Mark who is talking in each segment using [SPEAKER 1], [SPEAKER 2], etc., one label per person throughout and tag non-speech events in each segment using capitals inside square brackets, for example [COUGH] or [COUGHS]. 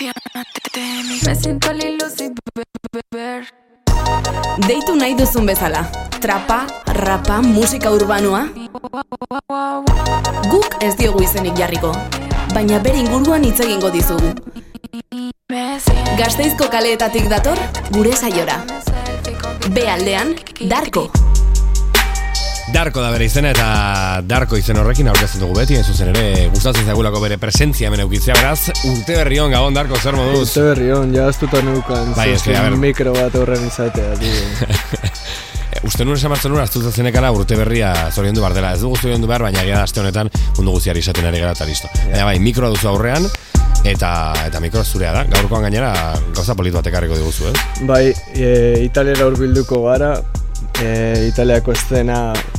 [SPEAKER 1] Me siento al hilo sin beber.
[SPEAKER 2] Deitu nahi duzun bezala. Trapa, rapa, musika urbanoa. Guk ez diogu izenik jarriko. Baina bere inguruan hitz egingo dizugu. Gasteizko kaleetatik dator, gure saiora. B aldean, Darko.
[SPEAKER 3] Darko da bere izena eta Darko izen horrekin aurkezten dugu beti, en zuzen ere gustatzen zaigulako bere presentzia hemen eukitzea beraz, urte berri on gabon Darko zer moduz?
[SPEAKER 4] Urte berri hon, jaztuta neukan,
[SPEAKER 3] Bai, eske, ber.
[SPEAKER 4] mikro bat horren izatea.
[SPEAKER 3] Eh, [LAUGHS] Uste nuen esan martzen nuen, aztuza zenekala urte berria zoriondu behar dela. Ez dugu zoriondu behar, baina gira aste honetan mundu guztiari izaten ari gara eta listo. Baina bai, mikroa duzu aurrean, eta eta mikro zurea da. Gaurkoan gainera gauza polit bat ekarriko diguzu, ez?
[SPEAKER 4] Bai, e, Italiara hurbilduko gara, e, Italiako eszena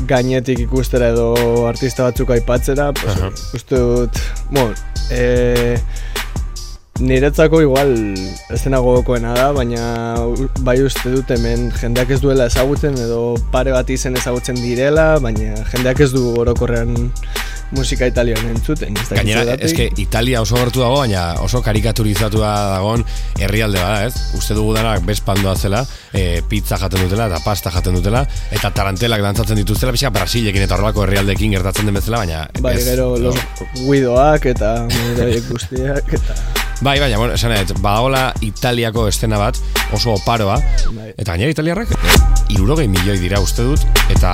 [SPEAKER 4] gainetik ikustera edo artista batzuk aipatzera, pues,
[SPEAKER 3] Aha.
[SPEAKER 4] uste dut, bon, e, niretzako igual eszena gogokoena da, baina bai uste dut hemen jendeak ez duela ezagutzen edo pare bat izen ezagutzen direla, baina jendeak ez du orokorrean musika italian entzuten.
[SPEAKER 3] Gainera, eske Italia oso gertu dago, baina oso karikaturizatua dagoen herrialde bada, ez? Uste dugu denak bespandoa zela, e, pizza jaten dutela eta pasta jaten dutela, eta tarantelak dantzatzen dituztela, pixka Brasilekin eta horrelako herrialdekin gertatzen den bezala, baina
[SPEAKER 4] Bai, gero
[SPEAKER 3] no.
[SPEAKER 4] los guidoak eta [LAUGHS] guztiak eta
[SPEAKER 3] Bai, baina, bueno, esan dut, badagola Italiako estena bat oso oparoa,
[SPEAKER 4] Bai.
[SPEAKER 3] eta gainera italiarrak e, irurogei milioi dira uste dut, eta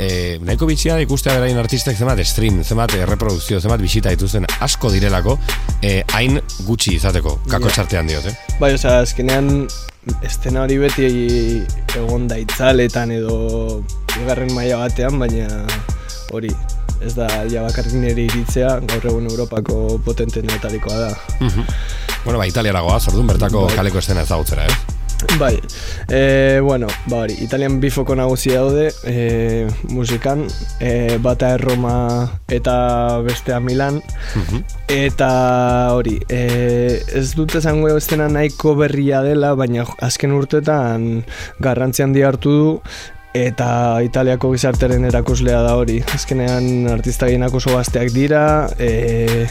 [SPEAKER 3] e, nahiko bitxia da ikustea beraien artistek zenbat stream, zenbat eh, reprodukzio, zenbat bisita dituzten asko direlako, e, hain gutxi izateko, kako
[SPEAKER 4] Ja.
[SPEAKER 3] txartean diot, eh?
[SPEAKER 4] Bai, osea, azkenean estena hori beti egon da itzaletan edo bigarren maila batean, baina hori ez da ja bakarrik nire iritzea, gaur egun Europako potentenetarikoa da.
[SPEAKER 3] Mhm. Bueno, ba, italiaragoa, zordun bertako
[SPEAKER 4] Bai.
[SPEAKER 3] kaleko estena ezagutzera, eh?
[SPEAKER 4] Bai, e, bueno, ba hori, italian bifoko nagusi daude e, musikan, e, bata Erroma eta bestea Milan,
[SPEAKER 3] Mhm.
[SPEAKER 4] Eta hori, e, ez dut esango estena nahiko berria dela, baina azken urtetan garrantzi handi hartu du, eta Italiako gizarteren erakuslea da hori. Azkenean artista gehienak oso gazteak dira, e,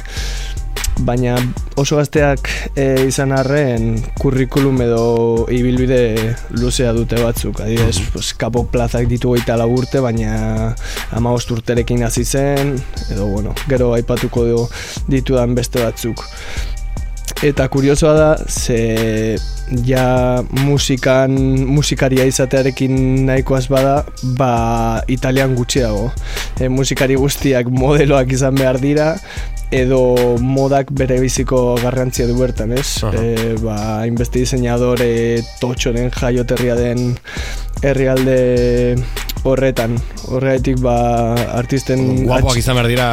[SPEAKER 4] baina oso gazteak e, izan arren kurrikulum edo ibilbide luzea dute batzuk. Adibidez, pues, kapo plazak ditu goita urte, baina ama urterekin hasi zen, edo bueno, gero aipatuko ditudan beste batzuk. Eta kuriosoa da, ze ja musikan, musikaria izatearekin nahikoaz bada, ba italian gutxiago. E, musikari guztiak modeloak izan behar dira, edo modak bere biziko garrantzia du bertan, ez?
[SPEAKER 3] Aha.
[SPEAKER 4] E, ba, hainbeste diseñadore totxoren jaioterria den herrialde horretan. Horregatik ba artisten
[SPEAKER 3] Guapoak
[SPEAKER 4] atx-
[SPEAKER 3] izan behar dira,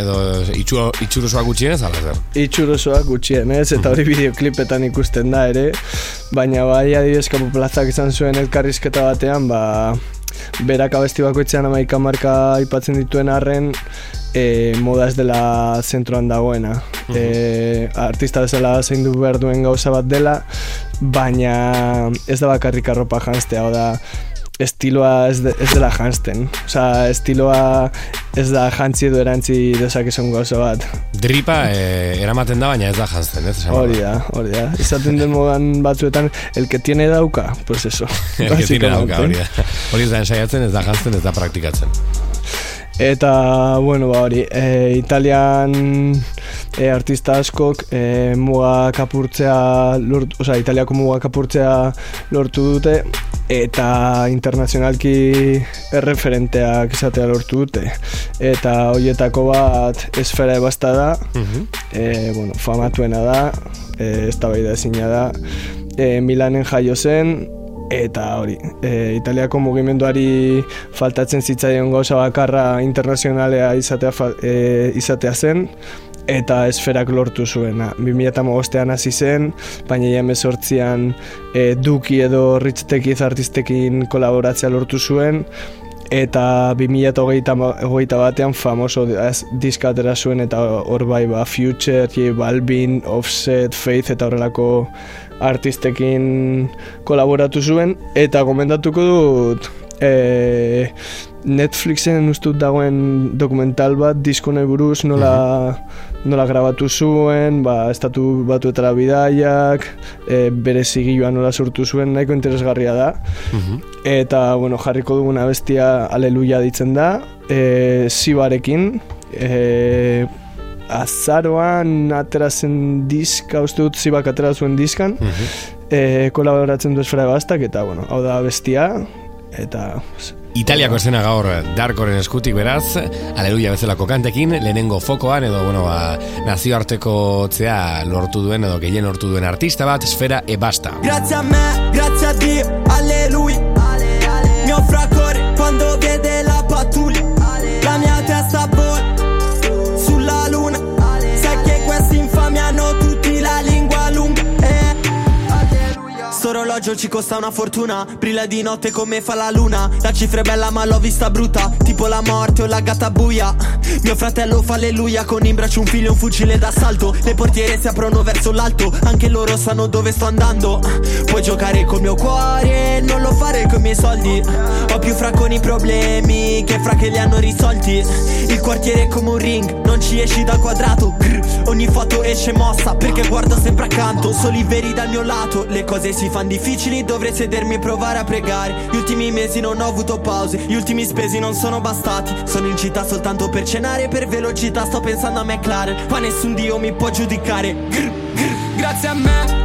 [SPEAKER 3] edo itxu, itxurosoak gutxienez, ala zer?
[SPEAKER 4] itxurosoak gutxienez, eta hori bideoklipetan ikusten da ere, baina bai adibidez kapo plazak izan zuen elkarrizketa batean, ba, berak abesti bakoitzean amaika marka aipatzen dituen arren, e, moda ez dela zentroan dagoena. e, artista bezala zein du behar duen gauza bat dela, baina ez da bakarrik arropa janztea, da, estiloa ez, de, ez dela janzten. Osea, estiloa ez da jantzi edo erantzi dezakezun gauza bat.
[SPEAKER 3] Dripa e, eramaten da, baina ez da jantzen, ez?
[SPEAKER 4] Hori da, hori da. Izaten den modan batzuetan, el que tiene dauka, pues eso. [LAUGHS]
[SPEAKER 3] El que tiene dauka, hori da. Hori ez da ensaiatzen, ez da jantzen, ez da praktikatzen.
[SPEAKER 4] Eta, bueno, ba hori, e, Italian e, artista askok e, mugak apurtzea, lort, osea, Italiako mugak apurtzea lortu dute, eta internazionalki erreferenteak izatea lortu dute. Eta horietako bat esfera ebasta da, e, bueno, famatuena da, e, ez da ezina da, e, Milanen jaio zen, eta hori, e, Italiako mugimenduari faltatzen zitzaion gauza bakarra internazionalea izatea, e, izatea zen, eta esferak lortu zuena. 2008an hasi zen, baina ja emezortzian e, Duki edo Rich Tekiz artistekin kolaboratzea lortu zuen, eta 2008 batean famoso az- diska atera zuen eta hor bai ba Future, J Balvin, Offset, Faith eta horrelako artistekin kolaboratu zuen eta gomendatuko dut e, Netflixen ustut dagoen dokumental bat diskonei buruz nola nola grabatu zuen, ba, estatu batuetara bidaiak, e, bere zigilua nola sortu zuen, nahiko interesgarria da. Eta, bueno, jarriko duguna bestia aleluia ditzen da, e, zibarekin, e, azaroan atera zen diska, uste dut zibak atera zuen diskan, e, kolaboratzen du esfera bastak, eta, bueno, hau da bestia, eta
[SPEAKER 3] Italiako escena gaur Darkoren eskutik beraz, aleluia bezalako kantekin, lehenengo fokoan edo bueno, ba, nazioarteko zea lortu duen edo gehien lortu duen artista bat, esfera e basta.
[SPEAKER 5] Grazie a me, grazie a Dio, alleluia. Mio fracore quando vede la pattuglia. Orologio ci costa una fortuna. Brilla di notte come fa la luna. La cifra è bella ma l'ho vista brutta. Tipo la morte o la gatta buia. Mio fratello fa alleluia Con in braccio un figlio e un fucile d'assalto. Le portiere si aprono verso l'alto. Anche loro sanno dove sto andando. Puoi giocare col mio cuore Non lo fare con i miei soldi. Ho più fra con i problemi Che fra che li hanno risolti. Il quartiere è come un ring Non ci esci dal quadrato. Grr. Ogni foto esce mossa Perché guardo sempre accanto. Soli veri dal mio lato Le cose si fanno difficili Dovrei sedermi e provare a pregare. Gli ultimi mesi non ho avuto pause Gli ultimi spesi non sono bastati. Sono in città soltanto per cenare Per velocità sto pensando a McLaren Ma nessun dio mi può giudicare. Grr, grr.
[SPEAKER 6] Grazie a me,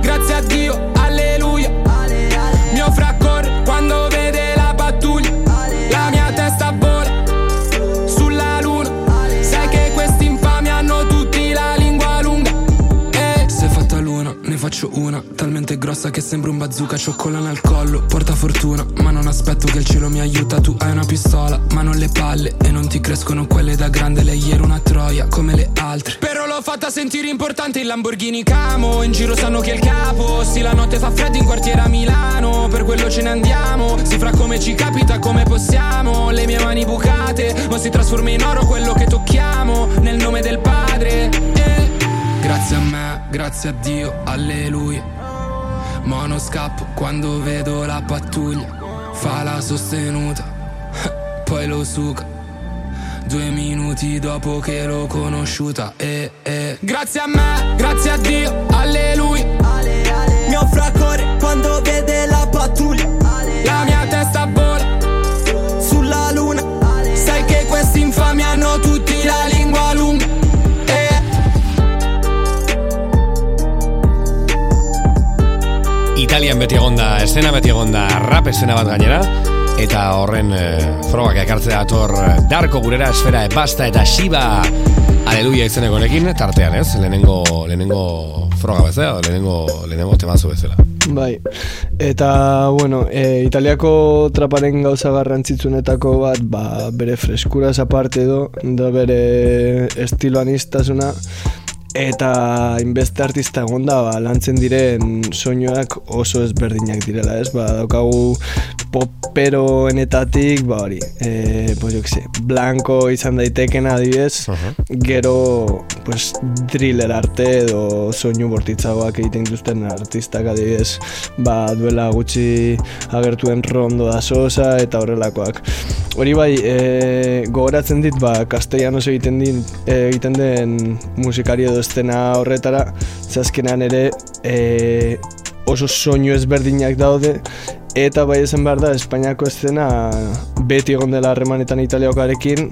[SPEAKER 6] faccio una. Talmente grossa che sembra un bazooka. Cioccolana al collo, porta fortuna. Ma non aspetto che il cielo mi aiuta. Tu hai una pistola, ma non le palle. E non ti crescono quelle da grande. Lei era una troia come le altre. Però l'ho fatta sentire importante il Lamborghini Camo. In giro sanno che è il capo. Sì, la notte fa freddo in quartiere a Milano. Per quello ce ne andiamo. Si fra come ci capita, come possiamo. Le mie mani bucate, ma si trasforma in oro quello che tocchiamo. Nel nome del padre. Grazie a me, grazie a Dio, alleluia. Mono scappo quando vedo la pattuglia. Fa la sostenuta, [LAUGHS] poi lo suca. Due minuti dopo che l'ho conosciuta. Eh, eh. Grazie a me, grazie a Dio, alleluia.
[SPEAKER 5] Mio fracore quando vede la pattuglia
[SPEAKER 6] La mia
[SPEAKER 3] Italian beti egonda, escena beti egonda, rap escena bat gainera, eta horren e, frogak ekartzea dator Darko gurera esfera e basta eta Shiba. Aleluia izeneko honekin, tartean ez, lehenengo, lehenengo froga bezala, lehenengo, lehenengo temazo bezala.
[SPEAKER 4] Bai, eta, bueno, e, italiako traparen gauza garrantzitsunetako bat, ba, bere freskuraz aparte do, da bere estiloan iztasuna, eta inbeste artista egonda, ba, lantzen diren soinuak oso ezberdinak direla, ez? Ba, daukagu poperoenetatik, ba hori, e, pues, jo que sé, blanco izan daiteken adibidez, gero, pues, thriller arte edo soinu bortitzagoak egiten dituzten artistak adibidez, ba, duela gutxi agertuen rondo da sosa eta horrelakoak. Hori bai, e, gogoratzen dit, ba, castellanos egiten, din, e, egiten den musikari edo estena horretara, zazkenean ere e, oso soinu ezberdinak daude, eta bai esan behar da, Espainiako estena beti egon dela harremanetan italiakoarekin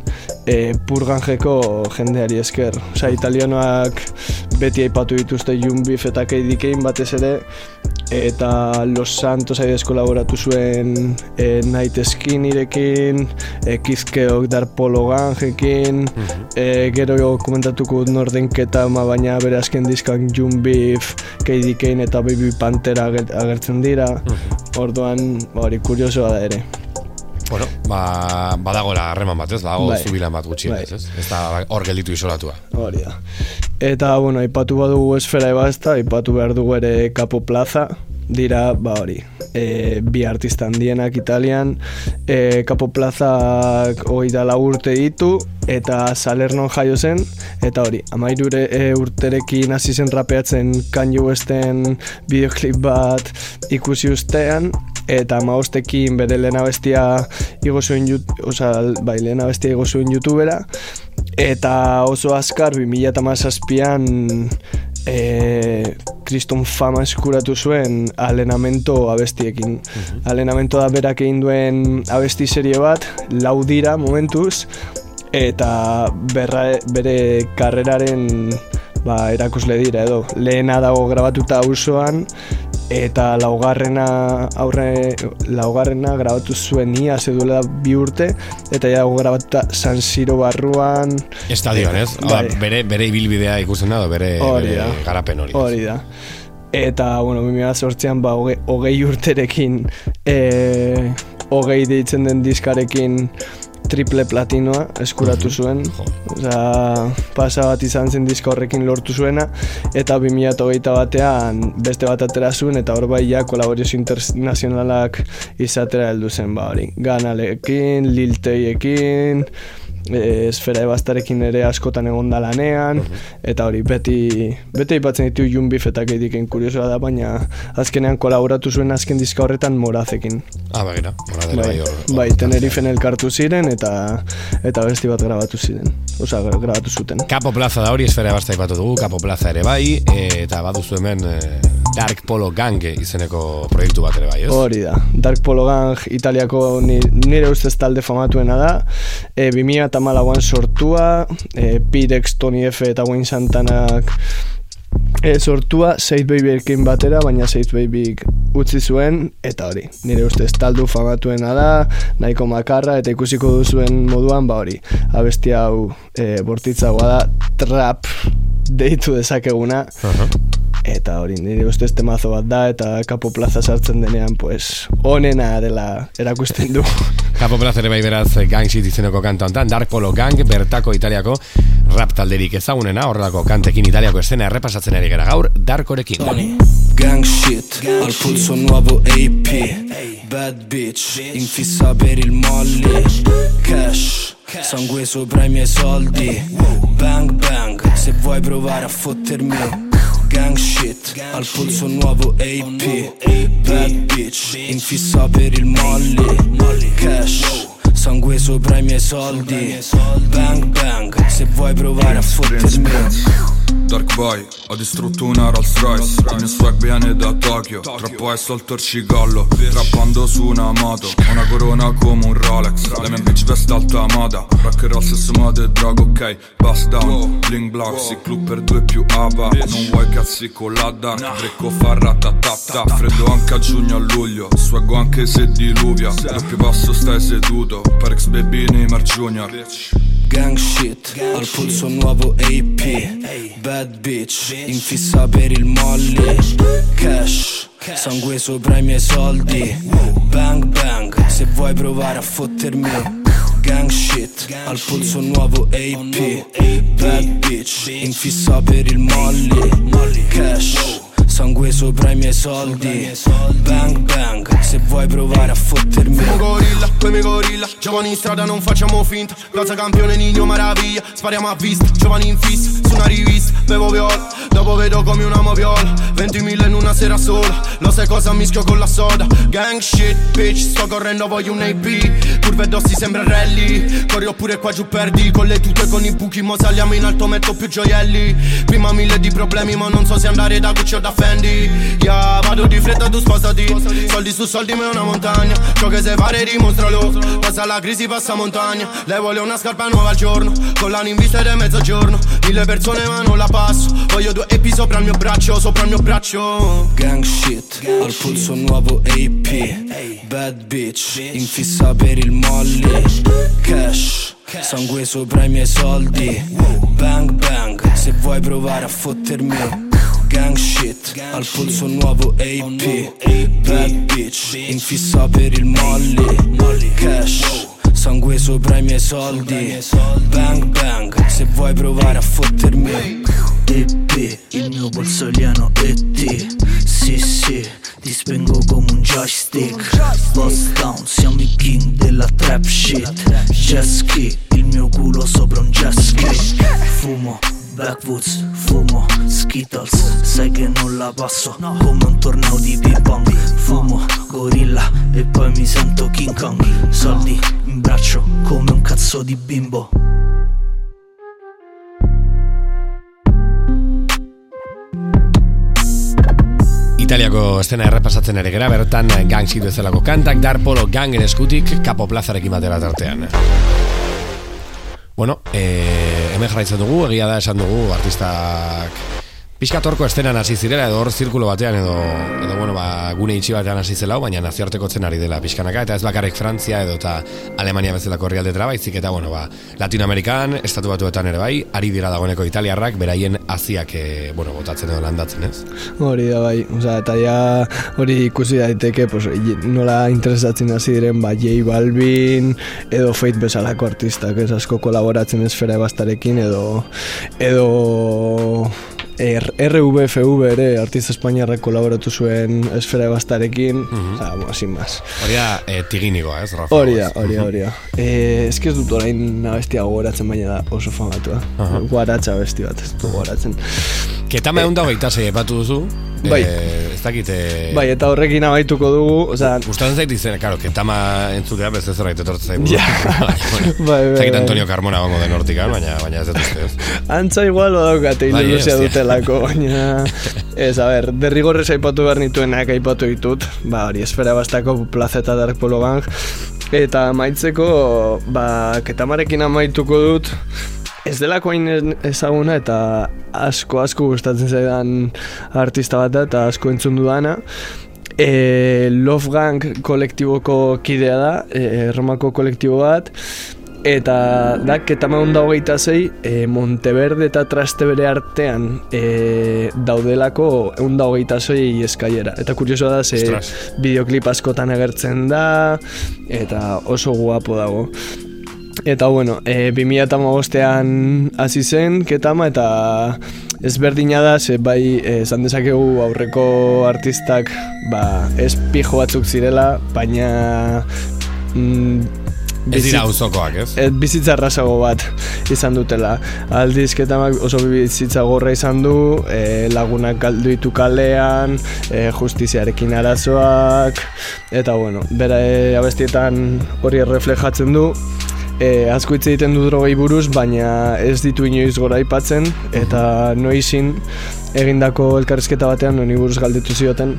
[SPEAKER 4] e, purganjeko jendeari esker. Osa, italianoak beti aipatu dituzte Jumbif eta Keidikein batez ere, eta Los Santos adibidez kolaboratu zuen e, Night Skinnirekin, e, Kizkeok Darpolo Ganjekin, e, gero komentatuko nordenketa ma baina bere azken diskan Jumbif, Keidikein eta Baby Pantera ager- agertzen dira, orduan ba, hori kuriosoa da ere.
[SPEAKER 3] Bueno, ba, badagoela harreman bat, ez? Badago
[SPEAKER 4] Bai.
[SPEAKER 3] zubilan bat gutxi,
[SPEAKER 4] Bai.
[SPEAKER 3] ez? Ez da hor gelditu isolatua.
[SPEAKER 4] Hori da. Eta, bueno, aipatu badugu esfera ebazta, aipatu behar dugu ere Capo Plaza, dira, ba hori, e, bi artista handienak Italian, e, Capo Plazak hoi da urte ditu, eta Salernon jaio zen, eta hori, amairure e, urterekin hasi zen rapeatzen Kanye Westen bideoklip bat ikusi ustean, eta amaostekin bere lehena bestia igo zuen, oza, bai, lehena bestia igo zuen youtubera, Eta oso azkar, 2008an e, kriston fama eskuratu zuen alenamento abestiekin. Alenamento da berak egin duen abesti serie bat, lau dira momentuz, eta berra, bere karreraren ba, erakusle dira edo. Lehena dago grabatuta auzoan eta laugarrena aurre laugarrena grabatu zuen ia zeduela bi urte eta ja dago grabatuta San Siro barruan
[SPEAKER 3] Estadioan, ez? Da,
[SPEAKER 4] Bai.
[SPEAKER 3] bere, bere ibilbidea ikusten da, edo bere,
[SPEAKER 4] Hori
[SPEAKER 3] bere
[SPEAKER 4] da.
[SPEAKER 3] garapen hori.
[SPEAKER 4] Hori da. Eta, bueno, 2008an, ba, hoge, hogei urterekin, e, hogei deitzen den diskarekin triple platinoa eskuratu zuen.
[SPEAKER 3] Jo.
[SPEAKER 4] Osea, pasa bat izan zen diska horrekin lortu zuena, eta 2008 batean beste bat atera zuen, eta hor bai ja kolaborazio internazionalak izatera heldu zen, ba hori. Ganalekin, Lilteiekin, e, esfera ebastarekin ere askotan egon da lanean, eta hori beti, beti aipatzen ditu Jun Bifetak ediken kuriosoa da, baina azkenean kolaboratu zuen azken diska horretan morazekin.
[SPEAKER 3] Ah, begira, moradera
[SPEAKER 4] Bai,
[SPEAKER 3] bai hor. hor-
[SPEAKER 4] bai Tenerifen elkartu ziren eta eta besti bat grabatu ziren. Osa, grabatu zuten.
[SPEAKER 3] Kapo Plaza da hori, esfera basta ipatu dugu, Kapo Plaza ere bai, e, eta baduzu hemen e, Dark Polo Gang izeneko proiektu bat ere bai, ez?
[SPEAKER 4] Hori da. Dark Polo Gang Italiako ni, nire ustez talde famatuena da. E, 2008an sortua, e, Pirex, Tony F eta Wayne Santanak e, sortua Said Babyekin batera, baina Said Babyk utzi zuen, eta hori, nire ustez taldu famatuena da, nahiko makarra, eta ikusiko duzuen moduan, ba hori, abesti hau e, bortitzagoa da, trap deitu dezakeguna,
[SPEAKER 3] Aha.
[SPEAKER 4] Eta hori, nire ustez temazo bat da, eta kapo plaza sartzen denean, pues, onena dela erakusten du. [LAUGHS]
[SPEAKER 3] Kapo Plaza ere bai beraz Gang Shit izeneko kanta hontan, Dark Polo Gang, bertako italiako rap talderik ezagunena, horrelako kantekin italiako escena errepasatzen ari gara gaur, Darkorekin.
[SPEAKER 7] Gang shit, al pulso nuovo AP Bad bitch, in fissa per il molly. Cash, sangue sopra i miei soldi. Bang bang, se vuoi provare a fottermi Gang shit, al polso nuovo AP Bad bitch, in fissa per il molly. Cash, sangue sopra i miei soldi. Bang bang, se vuoi provare a fottermi
[SPEAKER 8] Dark Boy, ho distrutto una Rolls Royce. Il mio swag viene da Tokyo. Troppo è solto il cigollo Trappando su una moto. Ho una corona come un Rolex. La mia bitch veste alta moda. Rock and roll stesso modo e droga, ok Bust down, bling block Si club per due più ABA Non vuoi cazzi con la dark Drecco fa ratatata Freddo anche a giugno a luglio. Swaggo anche se diluvia. Doppio passo stai seduto. Per ex baby Neymar Junior
[SPEAKER 7] Gang shit, al polso nuovo AP Bad bitch, in fissa per il molly. Cash, sangue sopra i miei soldi. Bang bang, se vuoi provare a fottermi. Gang shit, al polso nuovo AP Bad bitch, in fissa per il molly. Cash, sangue sopra i miei soldi. Bang bang, se vuoi provare a fottermi.
[SPEAKER 9] Fumo gorilla, mi gorilla Giovani in strada non facciamo finta. Plaza campione Nino Maraviglia Spariamo a vista, giovani in fissa Su una rivista, bevo viola Dopo vedo come una moviola 20.000 in una sera sola Lo sai cosa mischio con la soda. Gang shit, bitch Sto correndo, voglio un AP Curve dossi sembra rally. Corri oppure qua giù perdi. Con le tute con i buchi Mo saliamo in alto, metto più gioielli. Prima mille di problemi Ma non so se andare da Gucci o da Fendi Yeah, vado di fretta, tu spostati. Soldi su soldi ma è una montagna. Ciò che sai fare dimostralo. Passa la crisi, passa montagna. Lei vuole una scarpa nuova al giorno. Con l'anno in vista ed è mezzogiorno. Mille persone ma non la passo. Voglio due EP sopra il mio braccio Sopra il mio braccio.
[SPEAKER 7] Gang shit, al polso nuovo AP Bad bitch, in fissa per il molly. Cash, sangue sopra i miei soldi. Bang bang, se vuoi provare a fottermi Gang shit, al polso nuovo AP Bad bitch, in fissa per il molly. Cash, sangue sopra i miei soldi. Bang bang, se vuoi provare a fottermi.
[SPEAKER 10] EP, il mio polso alieno ET Sì sì, ti spengo come un joystick. Bust down, siamo i king della trap shit. Jet ski, il mio culo sopra un jet ski. Fumo, backwoods Fumo, Skittles, sai che non la passo. Come un torneo di ping pong Fumo, gorilla e poi mi sento King Kong. Soldi in braccio come un cazzo di bimbo.
[SPEAKER 3] Italiako estena errepasatzen ari gara, bertan gang zitu ezalako kantak, darpolo gangen eskutik, kapo plazarekin batera tartean. Bueno, eh, hemen jarraitzen dugu, egia da esan dugu, artistak Piskatorko estenan hasi zirela edo hor zirkulo batean edo edo bueno, ba, gune itxi batean hasi zela, baina nazioartekotzen ari dela pizkanaka eta ez bakarrik Frantzia edo ta Alemania bezalako herrialdetara baizik eta bueno, ba, Latinoamerikan, estatu batuetan ere bai, ari dira dagoeneko italiarrak beraien aziak eh, bueno, botatzen edo landatzen, ez?
[SPEAKER 4] Hori da bai, osea, eta ja hori ikusi daiteke, pues, nola interesatzen hasi diren ba J Balvin edo Fate bezalako artistak, ez asko kolaboratzen esfera bastarekin edo edo R RVFV ere artista espainiarrak kolaboratu zuen esfera bastarekin, mm -hmm. oza, bueno, sin más.
[SPEAKER 3] Hori da, eh, tiginikoa, ez,
[SPEAKER 4] Rafa? Hori da, hori da, hori da. Eh, ez dut orain nabestia gogoratzen baina da oso famatua. Uh -huh. Guaratxa besti bat, ez dut gogoratzen.
[SPEAKER 3] Ketama egun dago zei epatu duzu,
[SPEAKER 4] Bai.
[SPEAKER 3] Eh, ez dakit... Eh...
[SPEAKER 4] Bai, eta horrekin amaituko dugu, oza...
[SPEAKER 3] Gustatzen zait izan, karo, ketama entzutea beste zerbait etortzen zaibu.
[SPEAKER 4] Ja. [LAUGHS] bai, bai, [LAUGHS] bai.
[SPEAKER 3] Zagit Antonio Carmona gongo den hortikan, baina, baina ez dut uste? [LAUGHS]
[SPEAKER 4] Antza igual badaukate
[SPEAKER 3] Bai,
[SPEAKER 4] ilusia
[SPEAKER 3] ez,
[SPEAKER 4] dutelako, baina... Ez, a ber, derrigorrez aipatu behar nituenak aipatu ditut, ba, hori, esfera bastako plaza eta Dark Polo Gang, eta amaitzeko, ba, ketamarekin amaituko dut, Ez delako hain ezaguna eta asko asko gustatzen zaidan artista bat da eta asko entzun dudana. E, Love Gang kolektiboko kidea da, e, Romako kolektibo bat, eta da, ketama honda hogeita zei, e, Monteverde eta Trastevere artean e, daudelako honda hogeita zei eskaiera. Eta kurioso da, ze bideoklip askotan agertzen da, eta oso guapo dago. Eta bueno, e, 2008an hasi zen ketama eta ezberdina da, ze bai esan dezakegu aurreko artistak ba, ez pijo batzuk zirela, baina mm,
[SPEAKER 3] Ez dira auzokoak, ez?
[SPEAKER 4] Ez bizitza rasago bat izan dutela. Aldiz ketamak oso bizitza gorra izan du, e, lagunak galdu ditu kalean, e, justiziarekin arazoak, eta bueno, bera e, abestietan hori reflejatzen du, e, asko hitz egiten du drogei buruz, baina ez ditu inoiz gora aipatzen eta noizin egindako elkarrizketa batean noni buruz galdetu zioten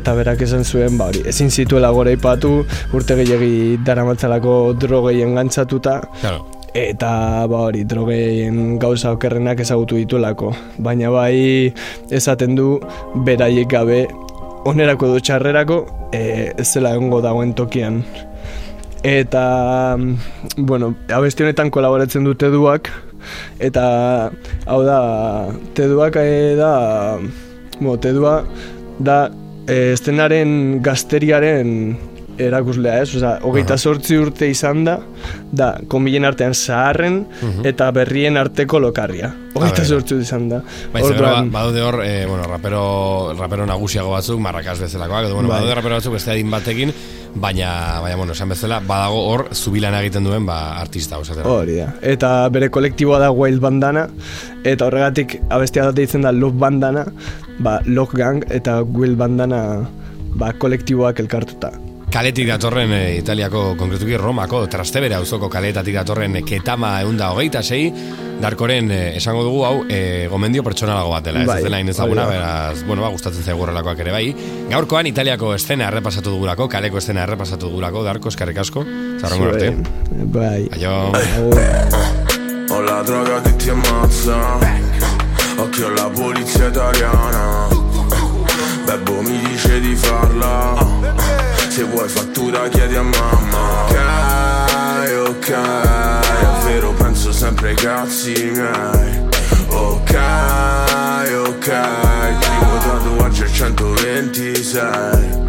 [SPEAKER 4] eta berak esan zuen ba hori ezin zituela gora aipatu urte gehiagi daramatzalako drogei engantzatuta
[SPEAKER 3] claro.
[SPEAKER 4] eta ba hori drogeien gauza okerrenak ezagutu dituelako baina bai esaten du beraiek gabe onerako du txarrerako e, ez zela egongo dagoen tokian eta bueno, abesti honetan kolaboratzen dute duak eta hau da teduak e, da bueno, tedua da e, estenaren gazteriaren erakuslea, ez? Osa, hogeita sortzi urte izan da, da, konbilen artean zaharren eta berrien arteko lokarria. Hogeita sortzi izan da.
[SPEAKER 3] Bai, Hor, ba, badaude hor, eh, bueno, rapero, rapero nagusiago batzuk, marrakaz bezalakoak, edo, bueno,
[SPEAKER 4] Bai.
[SPEAKER 3] badaude rapero batzuk beste adin batekin, baina, baina, bueno, esan bezala, badago hor, zubilan egiten duen, ba, artista, osatera.
[SPEAKER 4] Hori da. Eta bere kolektiboa da Wild Bandana, eta horregatik abestia da deitzen da Love Bandana, ba, Love Gang eta Wild Bandana ba, kolektiboak elkartuta.
[SPEAKER 3] Kaletik datorren e, Italiako, konkretuki Romako, Trastevere auzoko kaletatik datorren e, Ketama eunda hogeita sei, Darkoren e, esango dugu hau e, gomendio pertsonalago bat dela, ez
[SPEAKER 4] Bai,
[SPEAKER 3] ez dela inezaguna,
[SPEAKER 4] hori da.
[SPEAKER 3] beraz, bueno, ba, gustatzen zaigu horrelakoak ere bai. Gaurkoan Italiako estena errepasatu dugulako, kaleko estena errepasatu dugulako, Darko, eskerrik asko, zarrongo arte.
[SPEAKER 4] Bai.
[SPEAKER 3] Aio. [COUGHS]
[SPEAKER 11] Ho la droga che ti ammazza Occhio alla polizia italiana Bebbo mi dice di farla Se vuoi fattura chiedi a mamma Ok, ok È vero penso sempre ai cazzi miei Ok, ok Primo tatuaggio è 126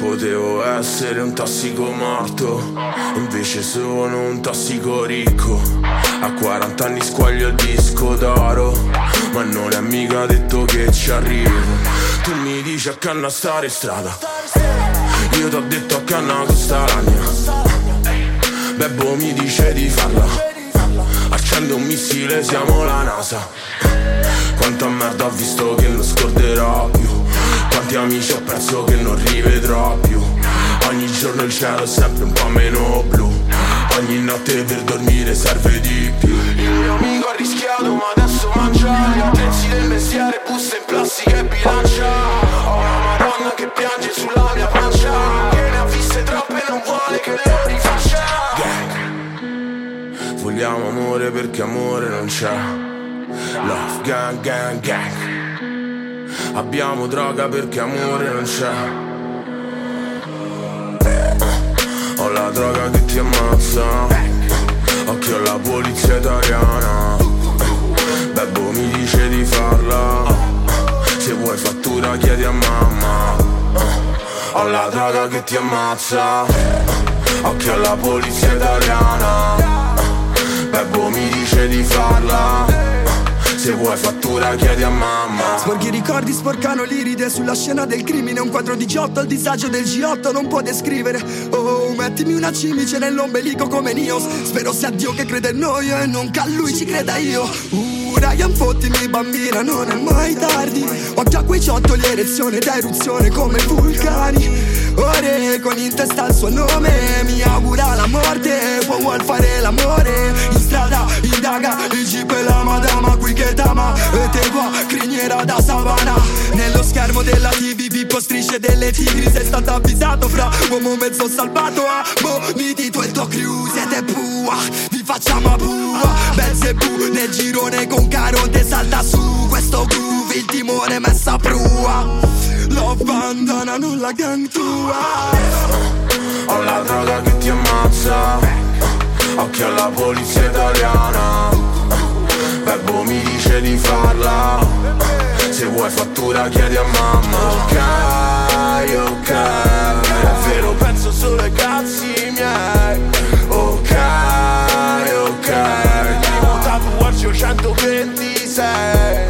[SPEAKER 11] Potevo essere un tossico morto, invece sono un tossico ricco. A 40 anni squaglio il disco d'oro, ma non è mica detto che ci arrivo. Tu mi dici a canna stare strada, io t'ho detto a canna questa lagna. Bebbo mi dice di farla, accendo un missile, siamo la NASA. Quanta merda ho visto che non scorderò più. Quanti amici ho perso che non rivedrò più. Ogni giorno il cielo è sempre un po' meno blu. Ogni notte per dormire serve di più. Il mio amico rischiato ma adesso posso mangiare Pezzi del mestiere, busta in plastica e bilancia. Ho una madonna che piange sulla mia pancia. Che ne ha viste troppe e non vuole che le rifaccia. Gang. Vogliamo amore perché amore non c'è. Love gang gang gang. Abbiamo droga perché amore non c'è. Eh, ho la droga che ti ammazza. Occhio alla polizia italiana mi dice di farla. Se vuoi fattura chiedi a mamma. Ho la droga che ti ammazza. Occhio alla polizia italiana. Bebbo mi dice di farla. Se vuoi fattura chiedi a mamma.
[SPEAKER 12] Sporchi i ricordi sporcano l'iride Sulla scena del crimine. Un quadro di Giotto Il disagio del G8 non può descrivere. Oh, mettimi una cimice nell'ombelico come Nios. Spero sia Dio che crede in noi E non che a lui ci creda io. Uh, Ryan fottimi bambina Non è mai tardi. Occhio a quei ciottoli erezione da eruzione come vulcani Ore con in testa il suo nome Mi augura la morte. Poi vuol fare l'amore In strada indaga Il jeep e la madama qui che t'ama. E te qua criniera da savana. Nello schermo della tv Pippo strisce delle tigri Sei stato avvisato fra uomo mezzo salvato. A Moniti tu e il tuo crew Siete pua Vi facciamo a bua Belzebù nel girone con carote salta su Questo groove il timore messa a prua Love bandana non la gang tua.
[SPEAKER 11] Ho la droga che ti ammazza. Occhio alla polizia italiana. Bebbo mi dice di farla. Se vuoi fattura chiedi a mamma. Ok, ok. È vero penso solo ai cazzi miei. Ok, ok. Primo tatuaggio 126